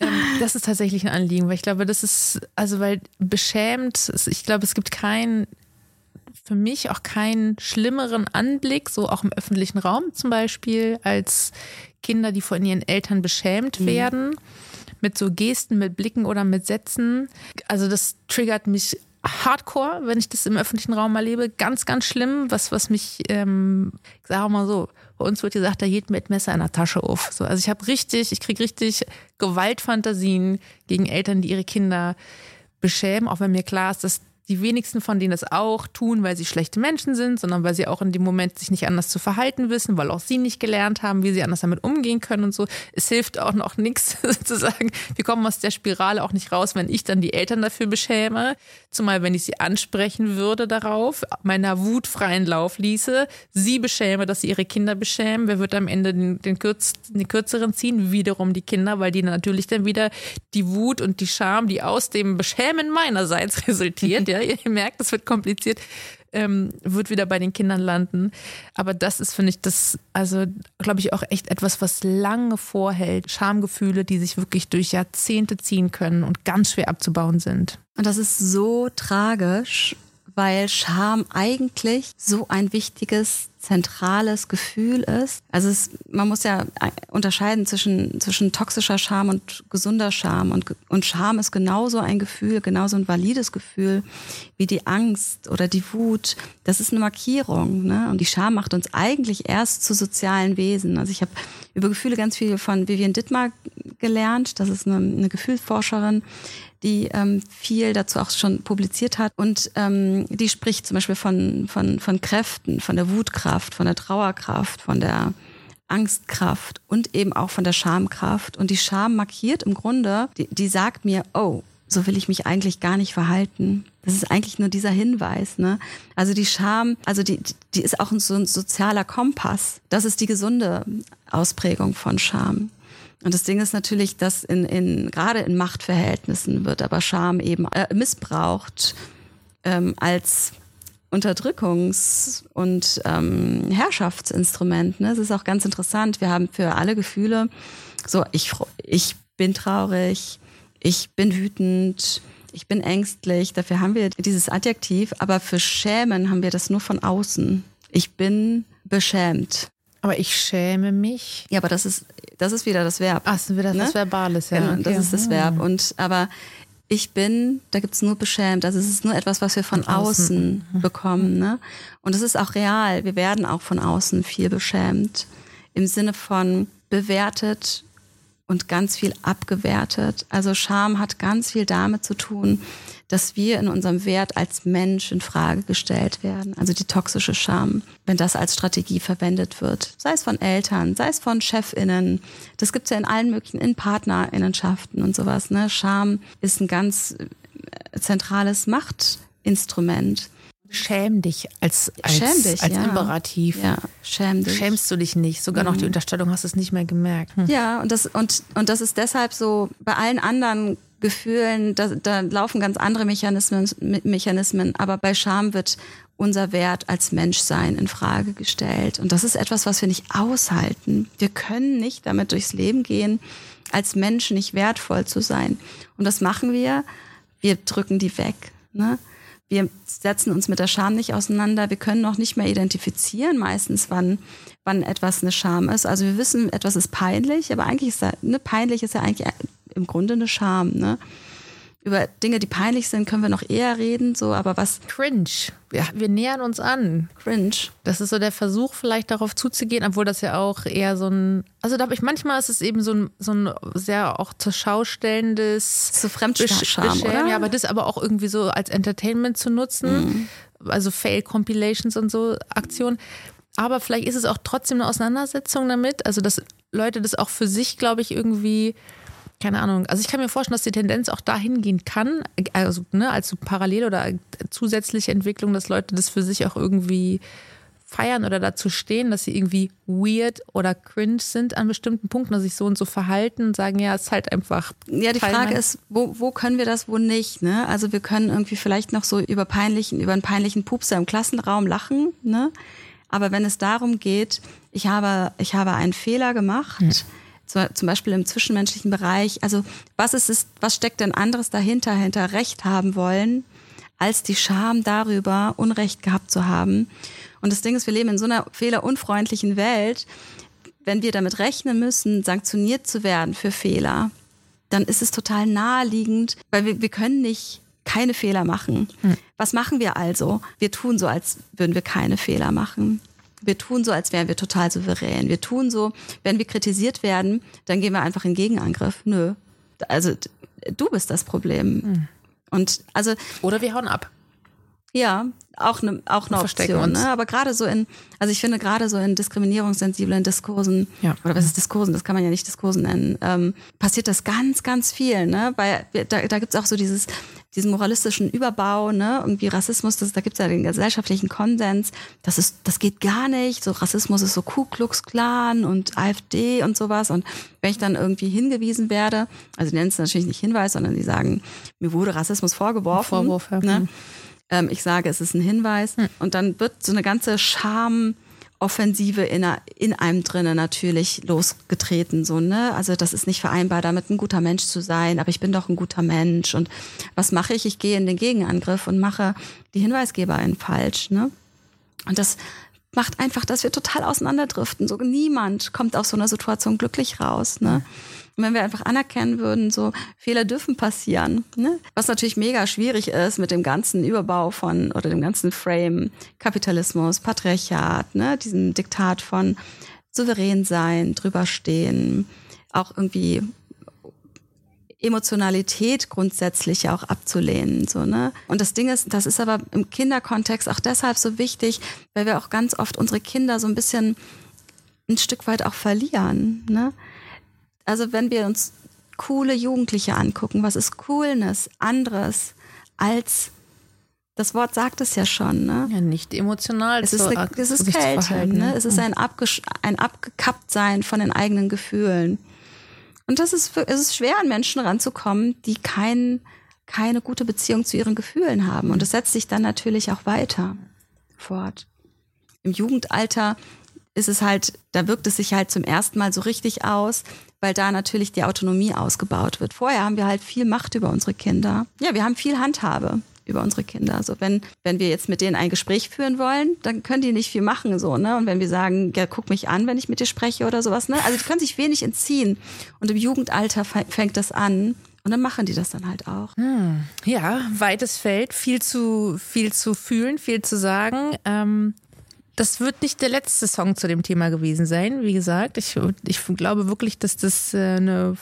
Ähm, das ist tatsächlich ein Anliegen, weil ich glaube, das ist, also weil beschämt, ich glaube, es gibt keinen für mich auch keinen schlimmeren Anblick, so auch im öffentlichen Raum zum Beispiel, als Kinder, die von ihren Eltern beschämt werden, mit so Gesten, mit Blicken oder mit Sätzen. Also das triggert mich hardcore, wenn ich das im öffentlichen Raum erlebe. Ganz, ganz schlimm, was, was mich, ähm, ich sage mal so, bei uns wird gesagt, da geht mit Messer in der Tasche auf. So, also ich habe richtig, ich kriege richtig Gewaltfantasien gegen Eltern, die ihre Kinder beschämen, auch wenn mir klar ist, dass die wenigsten von denen das auch tun, weil sie schlechte Menschen sind, sondern weil sie auch in dem Moment sich nicht anders zu verhalten wissen, weil auch sie nicht gelernt haben, wie sie anders damit umgehen können und so. Es hilft auch noch nichts [laughs] zu sagen, wir kommen aus der Spirale auch nicht raus, wenn ich dann die Eltern dafür beschäme, zumal wenn ich sie ansprechen würde darauf, meiner Wut freien Lauf ließe, sie beschäme, dass sie ihre Kinder beschämen, wer wird am Ende den, den, kürz, den kürzeren ziehen? Wiederum die Kinder, weil die natürlich dann wieder die Wut und die Scham, die aus dem Beschämen meinerseits [laughs] resultiert, ja, [laughs] ihr merkt, das wird kompliziert, ähm, wird wieder bei den Kindern landen. Aber das ist, finde ich, das, also glaube ich, auch echt etwas, was lange vorhält. Schamgefühle, die sich wirklich durch Jahrzehnte ziehen können und ganz schwer abzubauen sind. Und das ist so tragisch, weil Scham eigentlich so ein wichtiges, zentrales Gefühl ist. Also es, man muss ja unterscheiden zwischen, zwischen toxischer Scham und gesunder Scham. Und, und Scham ist genauso ein Gefühl, genauso ein valides Gefühl wie die Angst oder die Wut. Das ist eine Markierung. Ne? Und die Scham macht uns eigentlich erst zu sozialen Wesen. Also ich habe über Gefühle ganz viel von Vivian Dittmar gelernt. Das ist eine, eine Gefühlsforscherin die ähm, viel dazu auch schon publiziert hat. Und ähm, die spricht zum Beispiel von, von, von Kräften, von der Wutkraft, von der Trauerkraft, von der Angstkraft und eben auch von der Schamkraft. Und die Scham markiert im Grunde, die, die sagt mir, oh, so will ich mich eigentlich gar nicht verhalten. Das ist eigentlich nur dieser Hinweis. Ne? Also die Scham, also die, die ist auch so ein sozialer Kompass. Das ist die gesunde Ausprägung von Scham. Und das Ding ist natürlich, dass in, in gerade in Machtverhältnissen wird aber Scham eben äh, missbraucht ähm, als Unterdrückungs- und ähm, Herrschaftsinstrument. Ne? Das ist auch ganz interessant. Wir haben für alle Gefühle so, ich, ich bin traurig, ich bin wütend, ich bin ängstlich. Dafür haben wir dieses Adjektiv, aber für Schämen haben wir das nur von außen. Ich bin beschämt. Aber ich schäme mich. Ja, aber das ist, das ist wieder das Verb. Ach, das ist wieder das Ne? Verbales, ja. Genau, okay. das ist das Verb. Und aber ich bin, da gibt's nur beschämt. Also es ist nur etwas, was wir von, Von außen. außen, bekommen. Ne? Und es ist auch real. Wir werden auch von außen viel beschämt. Im Sinne von bewertet und ganz viel abgewertet. Also Scham hat ganz viel damit zu tun, dass wir in unserem Wert als Mensch in Frage gestellt werden. Also die toxische Scham, wenn das als Strategie verwendet wird. Sei es von Eltern, sei es von ChefInnen. Das gibt's ja in allen möglichen, in PartnerInnenschaften und sowas. Ne? Scham ist ein ganz äh, zentrales Machtinstrument. Schäm dich als, als, schäm dich, als ja. Imperativ. Ja, schäm dich. Schämst du dich nicht? Sogar noch die Mhm. Unterstellung hast du es nicht mehr gemerkt. Hm. Ja, und das, und, und das ist deshalb so, bei allen anderen Gefühlen, da, da laufen ganz andere Mechanismen, Me- Mechanismen, aber bei Scham wird unser Wert als Menschsein in Frage gestellt. Und das ist etwas, was wir nicht aushalten. Wir können nicht damit durchs Leben gehen, als Mensch nicht wertvoll zu sein. Und was machen wir? Wir drücken die weg. Ne? Wir setzen uns mit der Scham nicht auseinander. Wir können auch nicht mehr identifizieren, meistens, wann, wann etwas eine Scham ist. Also wir wissen, etwas ist peinlich, aber eigentlich ist da, ne, peinlich ist ja eigentlich im Grunde eine Scham. Ne? Über Dinge, die peinlich sind, können wir noch eher reden, so, aber was Cringe. Ja, wir nähern uns an. cringe. Das ist so der Versuch, vielleicht darauf zuzugehen, obwohl das ja auch eher so ein. Also da habe ich manchmal ist es eben so ein, so ein sehr auch zur Schau stellendes So Fremdscham, oder? Ja, aber das aber auch irgendwie so als Entertainment zu nutzen. Also Fail-Compilations und so Aktionen. Aber vielleicht ist es auch trotzdem eine Auseinandersetzung damit. Also, dass Leute das auch für sich, glaube ich, irgendwie, keine Ahnung. Also, ich kann mir vorstellen, dass die Tendenz auch dahin gehen kann, also ne, als so parallel oder zusätzliche Entwicklung, dass Leute das für sich auch irgendwie feiern oder dazu stehen, dass sie irgendwie weird oder cringe sind an bestimmten Punkten, dass sich so und so verhalten und sagen, ja, es ist halt einfach. Ja, die Frage ist, wo, wo können wir das, wo nicht? Ne? Also wir können irgendwie vielleicht noch so über peinlichen, über einen peinlichen Pupser im Klassenraum lachen, ne? Aber wenn es darum geht, ich habe, ich habe einen Fehler gemacht, so, zum Beispiel im zwischenmenschlichen Bereich, also was ist es, was steckt denn anderes dahinter, hinter Recht haben wollen, als die Scham darüber, Unrecht gehabt zu haben? Und das Ding ist, wir leben in so einer fehlerunfreundlichen Welt, wenn wir damit rechnen müssen, sanktioniert zu werden für Fehler, dann ist es total naheliegend, weil wir, wir können nicht keine Fehler machen. Was machen wir also? Wir tun so, als würden wir keine Fehler machen. Wir tun so, als wären wir total souverän. Wir tun so, wenn wir kritisiert werden, dann gehen wir einfach in Gegenangriff. Nö. Also du bist das Problem. Und also Oder wir hauen ab. ja, auch eine auch eine Option. Ne? Aber gerade so in, also ich finde gerade so in diskriminierungssensiblen Diskursen, Ja. oder was ist Diskursen, das kann man ja nicht Diskursen nennen, ähm, passiert das ganz, ganz viel. Ne? Weil da, da gibt's auch so dieses, diesen moralistischen Überbau, ne? irgendwie Rassismus, das, da gibt's ja den gesellschaftlichen Konsens, das ist, das geht gar nicht, so Rassismus ist so Ku Klux Klan und AfD und sowas. Und wenn ich dann irgendwie hingewiesen werde, also die nennen es natürlich nicht Hinweis, sondern die sagen, mir wurde Rassismus vorgeworfen. Vorwurf, ja. ne? Hm. ähm, ich sage, es ist ein Hinweis. Und dann wird so eine ganze Schamoffensive in, einer- in einem drinnen natürlich losgetreten. So, ne? Also das ist nicht vereinbar, damit ein guter Mensch zu sein, aber ich bin doch ein guter Mensch. Und was mache ich? Ich gehe in den Gegenangriff und mache die Hinweisgeberin falsch. Ne? Und das macht einfach, dass wir total auseinanderdriften. So niemand kommt aus so einer Situation glücklich raus. Ne? Wenn wir einfach anerkennen würden, so Fehler dürfen passieren, ne? was natürlich mega schwierig ist mit dem ganzen Überbau von oder dem ganzen Frame Kapitalismus, Patriarchat, ne? diesem Diktat von souverän sein, drüber stehen, auch irgendwie Emotionalität grundsätzlich auch abzulehnen, so, ne? Und das Ding ist, das ist aber im Kinderkontext auch deshalb so wichtig, weil wir auch ganz oft unsere Kinder so ein bisschen ein Stück weit auch verlieren, ne? Also wenn wir uns coole Jugendliche angucken, was ist Coolness anderes als das Wort sagt es ja schon, ne? Ja, nicht emotional. Es ist, eine, es ist Kälte, ne? Es ist ein, ein Abgekappt-Sein von den eigenen Gefühlen. Und das ist, es ist schwer, an Menschen ranzukommen, die kein, keine gute Beziehung zu ihren Gefühlen haben. Und das setzt sich dann natürlich auch weiter fort. Im Jugendalter ist es halt, da wirkt es sich halt zum ersten Mal so richtig aus, weil da natürlich die Autonomie ausgebaut wird. Vorher haben wir halt viel Macht über unsere Kinder. Ja, wir haben viel Handhabe über unsere Kinder. Also wenn, wenn wir jetzt mit denen ein Gespräch führen wollen, dann können die nicht viel machen, so, ne? Und wenn wir sagen, ja, guck mich an, wenn ich mit dir spreche oder sowas, ne? Also die können sich wenig entziehen. Und im Jugendalter fä- fängt das an. Und dann machen die das dann halt auch. Ja, weites Feld, viel zu, viel zu fühlen, viel zu sagen. Ähm, das wird nicht der letzte Song zu dem Thema gewesen sein. Wie gesagt, ich, ich glaube wirklich, dass das äh, eine,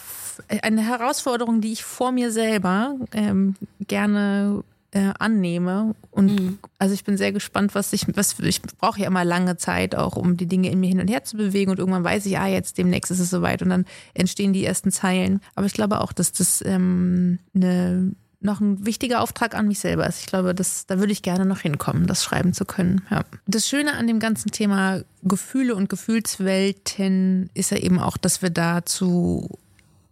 eine Herausforderung, die ich vor mir selber ähm, gerne äh, annehme. Und also ich bin sehr gespannt, was ich, was ich brauche ja immer lange Zeit auch, um die Dinge in mir hin und her zu bewegen. Und irgendwann weiß ich, ah, jetzt demnächst ist es soweit und dann entstehen die ersten Zeilen. Aber ich glaube auch, dass das ähm, eine noch ein wichtiger Auftrag an mich selber ist. Ich glaube, das, da würde ich gerne noch hinkommen, das schreiben zu können. Ja. Das Schöne an dem ganzen Thema Gefühle und Gefühlswelten ist ja eben auch, dass wir dazu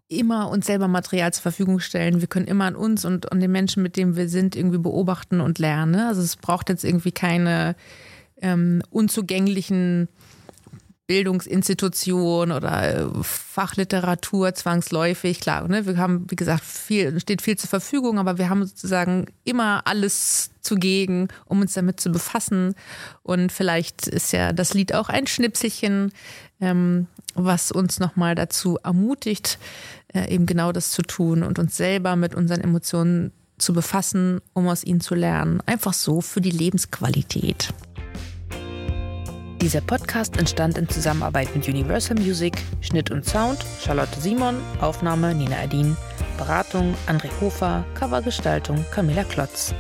immer uns selber Material zur Verfügung stellen. Wir können immer an uns und an den Menschen, mit denen wir sind, irgendwie beobachten und lernen. Ne? Also es braucht jetzt irgendwie keine ähm, unzugänglichen Bildungsinstitution oder äh, Fachliteratur zwangsläufig. Klar, ne? wir haben, wie gesagt, viel, steht viel zur Verfügung, aber wir haben sozusagen immer alles zugegen, um uns damit zu befassen. Und vielleicht ist ja das Lied auch ein Schnipselchen, ähm, was uns nochmal dazu ermutigt, äh, eben genau das zu tun und uns selber mit unseren Emotionen zu befassen, um aus ihnen zu lernen. Einfach so für die Lebensqualität. Dieser Podcast entstand in Zusammenarbeit mit Universal Music, Schnitt und Sound, Charlotte Simon, Aufnahme Nina Adin, Beratung André Hofer, Covergestaltung Camilla Klotz.